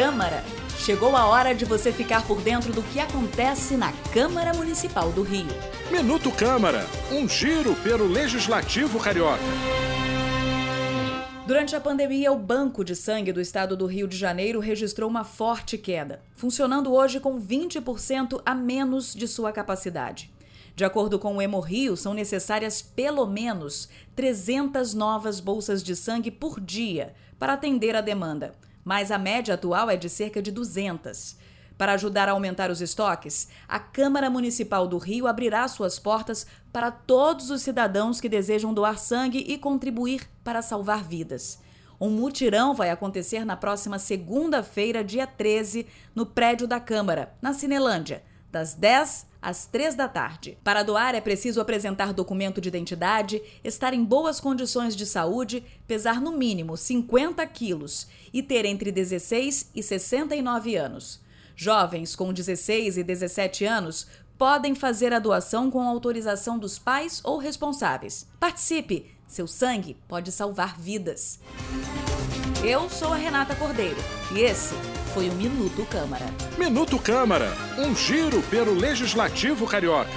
Câmara. Chegou a hora de você ficar por dentro do que acontece na Câmara Municipal do Rio. Minuto Câmara, um giro pelo Legislativo Carioca. Durante a pandemia, o Banco de Sangue do Estado do Rio de Janeiro registrou uma forte queda, funcionando hoje com 20% a menos de sua capacidade. De acordo com o Hemorrio, são necessárias pelo menos 300 novas bolsas de sangue por dia para atender a demanda, mas a média atual é de cerca de 200. Para ajudar a aumentar os estoques, a Câmara Municipal do Rio abrirá suas portas para todos os cidadãos que desejam doar sangue e contribuir para salvar vidas. Um mutirão vai acontecer na próxima segunda-feira, dia 13, no prédio da Câmara, na Cinelândia, das 10 às 3 da tarde. Para doar é preciso apresentar documento de identidade, estar em boas condições de saúde, pesar no mínimo 50 quilos e ter entre 16 e 69 anos. Jovens com 16 e 17 anos podem fazer a doação com autorização dos pais ou responsáveis. Participe! Seu sangue pode salvar vidas. Eu sou a Renata Cordeiro e esse foi o Minuto Câmara. Minuto Câmara, um giro pelo Legislativo Carioca.